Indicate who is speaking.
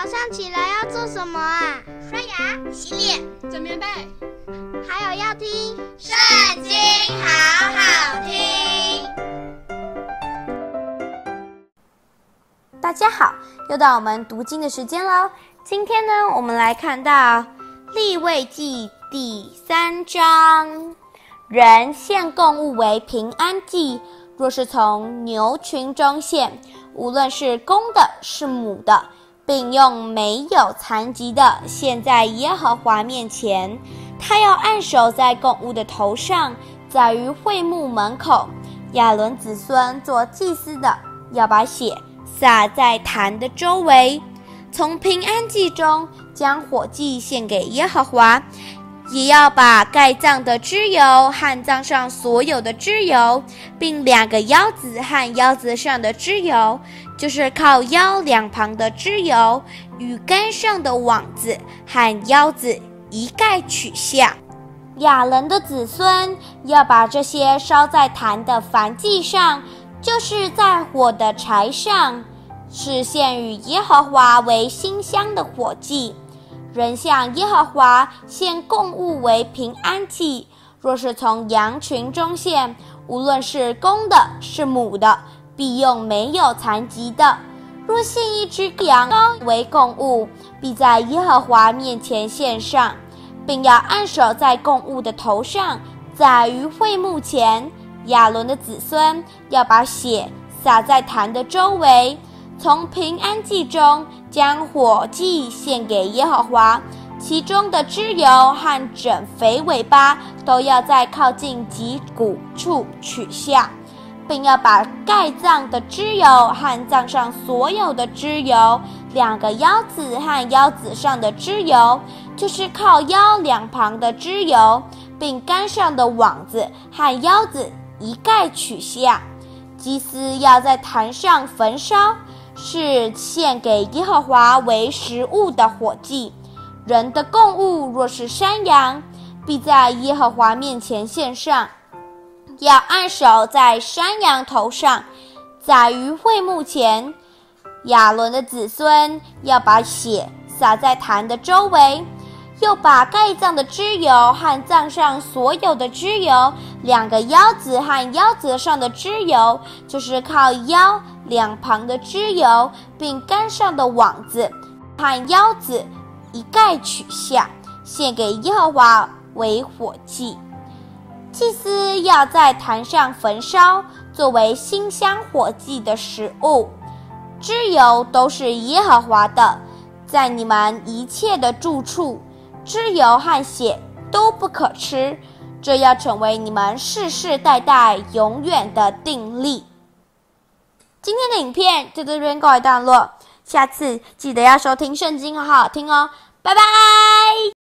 Speaker 1: 早上起来要做什么啊？
Speaker 2: 刷牙、洗脸、
Speaker 3: 整棉被，
Speaker 1: 还有要听《
Speaker 2: 圣经》，好好听。
Speaker 4: 大家好，又到我们读经的时间喽。今天呢，我们来看到利未记第三章，人献供物为平安祭，若是从牛群中献，无论是公的，是母的。并用没有残疾的献在耶和华面前，他要按手在供物的头上，在于会幕门口。亚伦子孙做祭司的，要把血洒在坛的周围。从平安祭中将火祭献给耶和华，也要把盖脏的脂油和脏上所有的脂油，并两个腰子和腰子上的脂油。就是靠腰两旁的枝油与竿上的网子和腰子一概取下。亚伦的子孙要把这些烧在坛的燔祭上，就是在火的柴上，是献与耶和华为馨香的火祭。人向耶和华献供物为平安祭，若是从羊群中献，无论是公的，是母的。必用没有残疾的。若献一只羊羔为供物，必在耶和华面前献上，并要按手在供物的头上，在于会幕前。亚伦的子孙要把血洒在坛的周围，从平安祭中将火祭献给耶和华，其中的脂油和整肥尾巴都要在靠近脊骨处取下。并要把盖脏的脂油和脏上所有的脂油，两个腰子和腰子上的脂油，就是靠腰两旁的脂油，并竿上的网子和腰子一概取下。祭司要在坛上焚烧，是献给耶和华为食物的火祭。人的供物若是山羊，必在耶和华面前献上。要按手在山羊头上，在于会幕前。亚伦的子孙要把血洒在坛的周围，又把盖葬的脂油和葬上所有的脂油，两个腰子和腰子上的脂油，就是靠腰两旁的脂油，并杆上的网子和腰子，一概取下，献给耶和华为火祭。祭司要在坛上焚烧，作为馨香火祭的食物。脂油都是耶和华的，在你们一切的住处，脂油和血都不可吃，这要成为你们世世代代永远的定例。今天的影片就到这边告一段落，下次记得要收听圣经，好好听哦，拜拜。